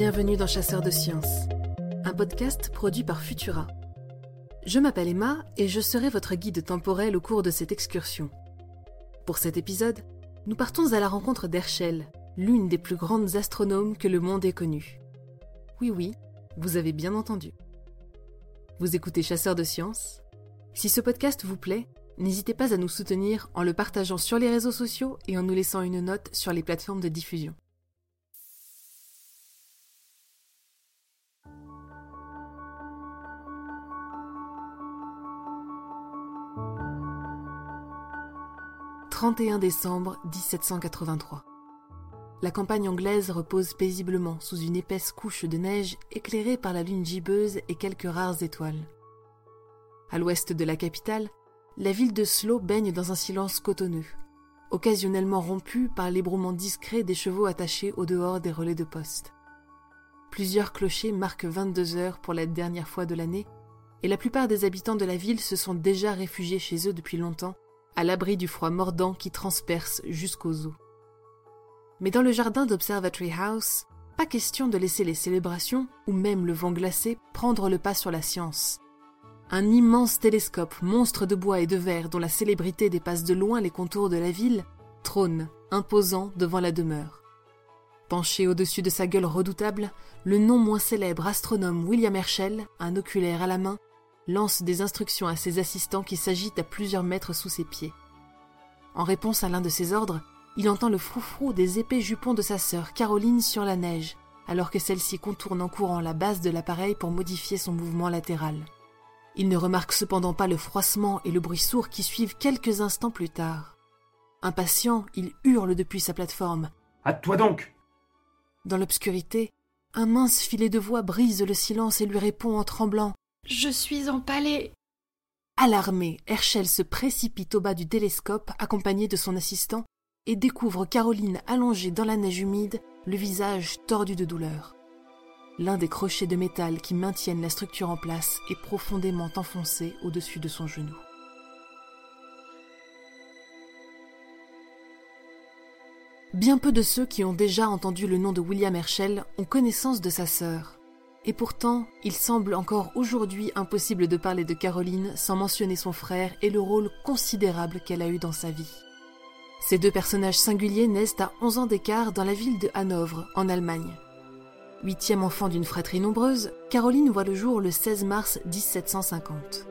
Bienvenue dans Chasseurs de Sciences, un podcast produit par Futura. Je m'appelle Emma et je serai votre guide temporel au cours de cette excursion. Pour cet épisode, nous partons à la rencontre d'Herschel, l'une des plus grandes astronomes que le monde ait connue. Oui, oui, vous avez bien entendu. Vous écoutez Chasseurs de Sciences Si ce podcast vous plaît, n'hésitez pas à nous soutenir en le partageant sur les réseaux sociaux et en nous laissant une note sur les plateformes de diffusion. « 31 décembre 1783. La campagne anglaise repose paisiblement sous une épaisse couche de neige éclairée par la lune gibbeuse et quelques rares étoiles. À l'ouest de la capitale, la ville de Slow baigne dans un silence cotonneux, occasionnellement rompu par l'ébrouement discret des chevaux attachés au dehors des relais de poste. Plusieurs clochers marquent 22 heures pour la dernière fois de l'année, et la plupart des habitants de la ville se sont déjà réfugiés chez eux depuis longtemps, à l'abri du froid mordant qui transperce jusqu'aux os. Mais dans le jardin d'Observatory House, pas question de laisser les célébrations, ou même le vent glacé, prendre le pas sur la science. Un immense télescope, monstre de bois et de verre dont la célébrité dépasse de loin les contours de la ville, trône, imposant devant la demeure. Penché au-dessus de sa gueule redoutable, le non moins célèbre astronome William Herschel, un oculaire à la main, lance des instructions à ses assistants qui s'agitent à plusieurs mètres sous ses pieds. En réponse à l'un de ses ordres, il entend le froufrou des épais jupons de sa sœur Caroline sur la neige, alors que celle-ci contourne en courant la base de l'appareil pour modifier son mouvement latéral. Il ne remarque cependant pas le froissement et le bruit sourd qui suivent quelques instants plus tard. Impatient, il hurle depuis sa plateforme. À toi donc Dans l'obscurité, un mince filet de voix brise le silence et lui répond en tremblant. Je suis empalé. Alarmé, Herschel se précipite au bas du télescope accompagné de son assistant et découvre Caroline allongée dans la neige humide, le visage tordu de douleur. L'un des crochets de métal qui maintiennent la structure en place est profondément enfoncé au-dessus de son genou. Bien peu de ceux qui ont déjà entendu le nom de William Herschel ont connaissance de sa sœur. Et pourtant, il semble encore aujourd'hui impossible de parler de Caroline sans mentionner son frère et le rôle considérable qu'elle a eu dans sa vie. Ces deux personnages singuliers naissent à 11 ans d'écart dans la ville de Hanovre, en Allemagne. Huitième enfant d'une fratrie nombreuse, Caroline voit le jour le 16 mars 1750.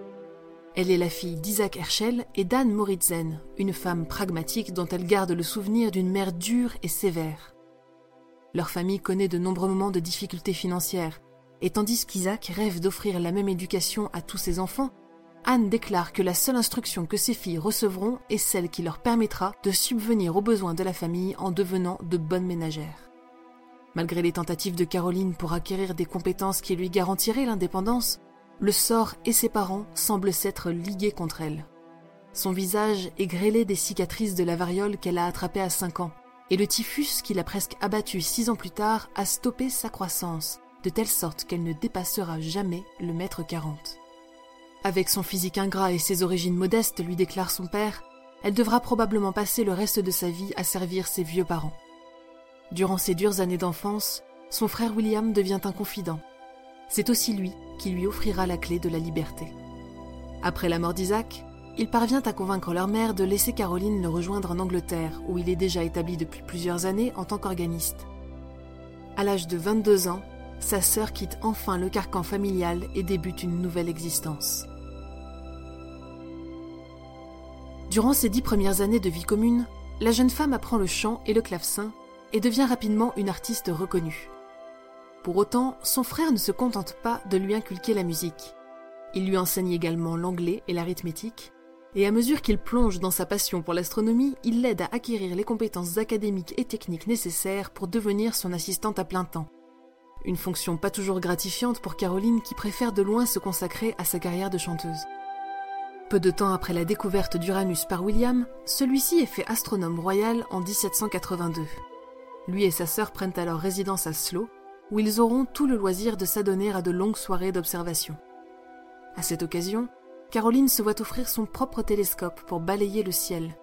Elle est la fille d'Isaac Herschel et d'Anne Moritzen, une femme pragmatique dont elle garde le souvenir d'une mère dure et sévère. Leur famille connaît de nombreux moments de difficultés financières, et tandis qu'Isaac rêve d'offrir la même éducation à tous ses enfants, Anne déclare que la seule instruction que ses filles recevront est celle qui leur permettra de subvenir aux besoins de la famille en devenant de bonnes ménagères. Malgré les tentatives de Caroline pour acquérir des compétences qui lui garantiraient l'indépendance, le sort et ses parents semblent s'être ligués contre elle. Son visage est grêlé des cicatrices de la variole qu'elle a attrapée à 5 ans, et le typhus qui l'a presque abattu 6 ans plus tard a stoppé sa croissance, de telle sorte qu'elle ne dépassera jamais le mètre 40. Avec son physique ingrat et ses origines modestes, lui déclare son père, elle devra probablement passer le reste de sa vie à servir ses vieux parents. Durant ces dures années d'enfance, son frère William devient un confident. C'est aussi lui qui lui offrira la clé de la liberté. Après la mort d'Isaac, il parvient à convaincre leur mère de laisser Caroline le rejoindre en Angleterre, où il est déjà établi depuis plusieurs années en tant qu'organiste. À l'âge de 22 ans, sa sœur quitte enfin le carcan familial et débute une nouvelle existence. Durant ses dix premières années de vie commune, la jeune femme apprend le chant et le clavecin et devient rapidement une artiste reconnue. Pour autant, son frère ne se contente pas de lui inculquer la musique. Il lui enseigne également l'anglais et l'arithmétique, et à mesure qu'il plonge dans sa passion pour l'astronomie, il l'aide à acquérir les compétences académiques et techniques nécessaires pour devenir son assistante à plein temps. Une fonction pas toujours gratifiante pour Caroline qui préfère de loin se consacrer à sa carrière de chanteuse. Peu de temps après la découverte d'Uranus par William, celui-ci est fait astronome royal en 1782. Lui et sa sœur prennent alors résidence à Slough, où ils auront tout le loisir de s'adonner à de longues soirées d'observation. À cette occasion, Caroline se voit offrir son propre télescope pour balayer le ciel,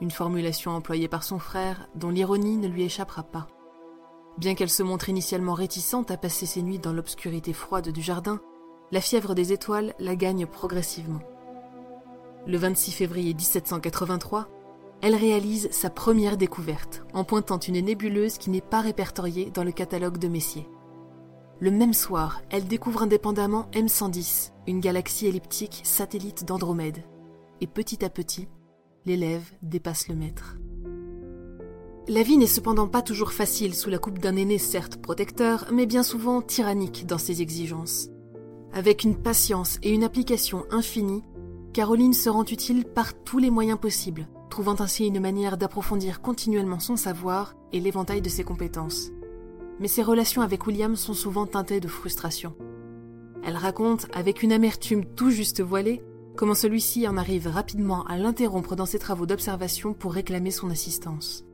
une formulation employée par son frère dont l'ironie ne lui échappera pas. Bien qu'elle se montre initialement réticente à passer ses nuits dans l'obscurité froide du jardin, la fièvre des étoiles la gagne progressivement. Le 26 février 1783, elle réalise sa première découverte en pointant une nébuleuse qui n'est pas répertoriée dans le catalogue de Messier. Le même soir, elle découvre indépendamment M110, une galaxie elliptique satellite d'Andromède. Et petit à petit, l'élève dépasse le maître. La vie n'est cependant pas toujours facile sous la coupe d'un aîné certes protecteur, mais bien souvent tyrannique dans ses exigences. Avec une patience et une application infinie, Caroline se rend utile par tous les moyens possibles, trouvant ainsi une manière d'approfondir continuellement son savoir et l'éventail de ses compétences. Mais ses relations avec William sont souvent teintées de frustration. Elle raconte, avec une amertume tout juste voilée, comment celui-ci en arrive rapidement à l'interrompre dans ses travaux d'observation pour réclamer son assistance.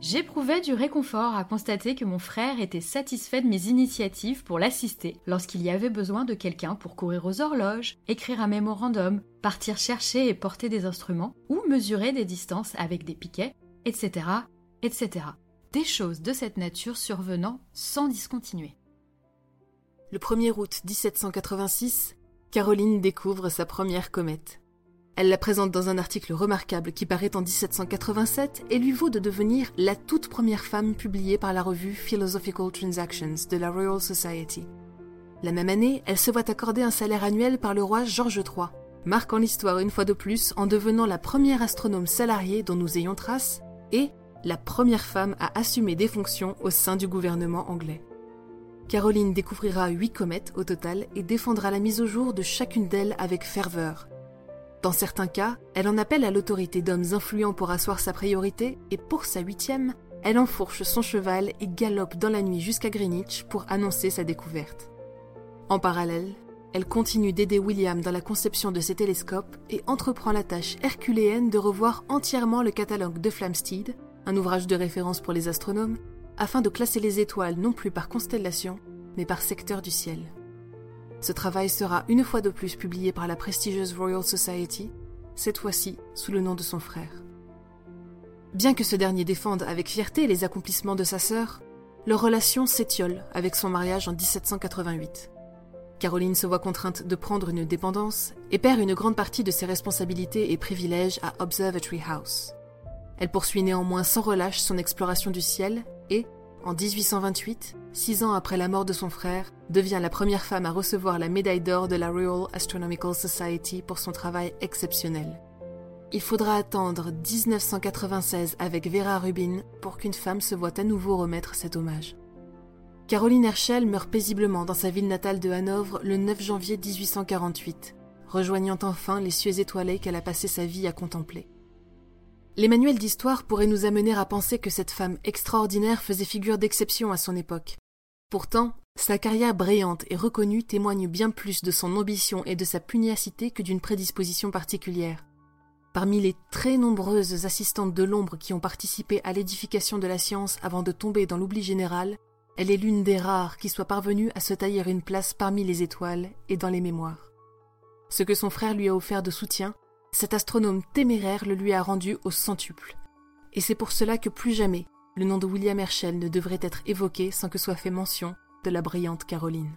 J'éprouvais du réconfort à constater que mon frère était satisfait de mes initiatives pour l'assister lorsqu'il y avait besoin de quelqu'un pour courir aux horloges, écrire un mémorandum, partir chercher et porter des instruments, ou mesurer des distances avec des piquets, etc., etc. Des choses de cette nature survenant sans discontinuer. Le 1er août 1786, Caroline découvre sa première comète. Elle la présente dans un article remarquable qui paraît en 1787 et lui vaut de devenir la toute première femme publiée par la revue Philosophical Transactions de la Royal Society. La même année, elle se voit accorder un salaire annuel par le roi George III, marquant l'histoire une fois de plus en devenant la première astronome salariée dont nous ayons trace et la première femme à assumer des fonctions au sein du gouvernement anglais. Caroline découvrira huit comètes au total et défendra la mise au jour de chacune d'elles avec ferveur, dans certains cas, elle en appelle à l'autorité d'hommes influents pour asseoir sa priorité, et pour sa huitième, elle enfourche son cheval et galope dans la nuit jusqu'à Greenwich pour annoncer sa découverte. En parallèle, elle continue d'aider William dans la conception de ses télescopes et entreprend la tâche herculéenne de revoir entièrement le catalogue de Flamsteed, un ouvrage de référence pour les astronomes, afin de classer les étoiles non plus par constellation, mais par secteur du ciel. Ce travail sera une fois de plus publié par la prestigieuse Royal Society, cette fois-ci sous le nom de son frère. Bien que ce dernier défende avec fierté les accomplissements de sa sœur, leur relation s'étiole avec son mariage en 1788. Caroline se voit contrainte de prendre une dépendance et perd une grande partie de ses responsabilités et privilèges à Observatory House. Elle poursuit néanmoins sans relâche son exploration du ciel et, en 1828, six ans après la mort de son frère, devient la première femme à recevoir la médaille d'or de la Royal Astronomical Society pour son travail exceptionnel. Il faudra attendre 1996 avec Vera Rubin pour qu'une femme se voie à nouveau remettre cet hommage. Caroline Herschel meurt paisiblement dans sa ville natale de Hanovre le 9 janvier 1848, rejoignant enfin les cieux étoilés qu'elle a passé sa vie à contempler. Les manuels d'histoire pourraient nous amener à penser que cette femme extraordinaire faisait figure d'exception à son époque. Pourtant, sa carrière brillante et reconnue témoigne bien plus de son ambition et de sa pugnacité que d'une prédisposition particulière. Parmi les très nombreuses assistantes de l'ombre qui ont participé à l'édification de la science avant de tomber dans l'oubli général, elle est l'une des rares qui soit parvenue à se tailler une place parmi les étoiles et dans les mémoires. Ce que son frère lui a offert de soutien, cet astronome téméraire le lui a rendu au centuple. Et c'est pour cela que plus jamais le nom de William Herschel ne devrait être évoqué sans que soit fait mention de la brillante Caroline.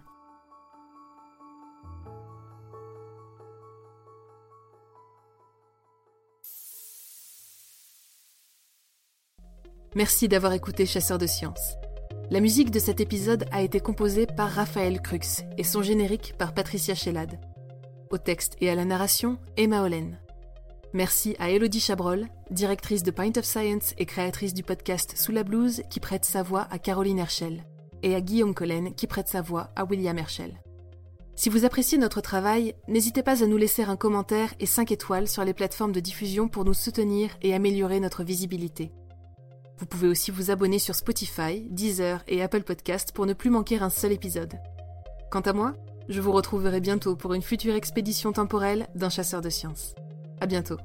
Merci d'avoir écouté Chasseur de Sciences. La musique de cet épisode a été composée par Raphaël Crux et son générique par Patricia Shellad. Au texte et à la narration, Emma Hollen. Merci à Elodie Chabrol, directrice de Point of Science et créatrice du podcast Sous la blouse, qui prête sa voix à Caroline Herschel, et à Guillaume Collen, qui prête sa voix à William Herschel. Si vous appréciez notre travail, n'hésitez pas à nous laisser un commentaire et 5 étoiles sur les plateformes de diffusion pour nous soutenir et améliorer notre visibilité. Vous pouvez aussi vous abonner sur Spotify, Deezer et Apple Podcast pour ne plus manquer un seul épisode. Quant à moi, je vous retrouverai bientôt pour une future expédition temporelle d'un chasseur de sciences. À bientôt.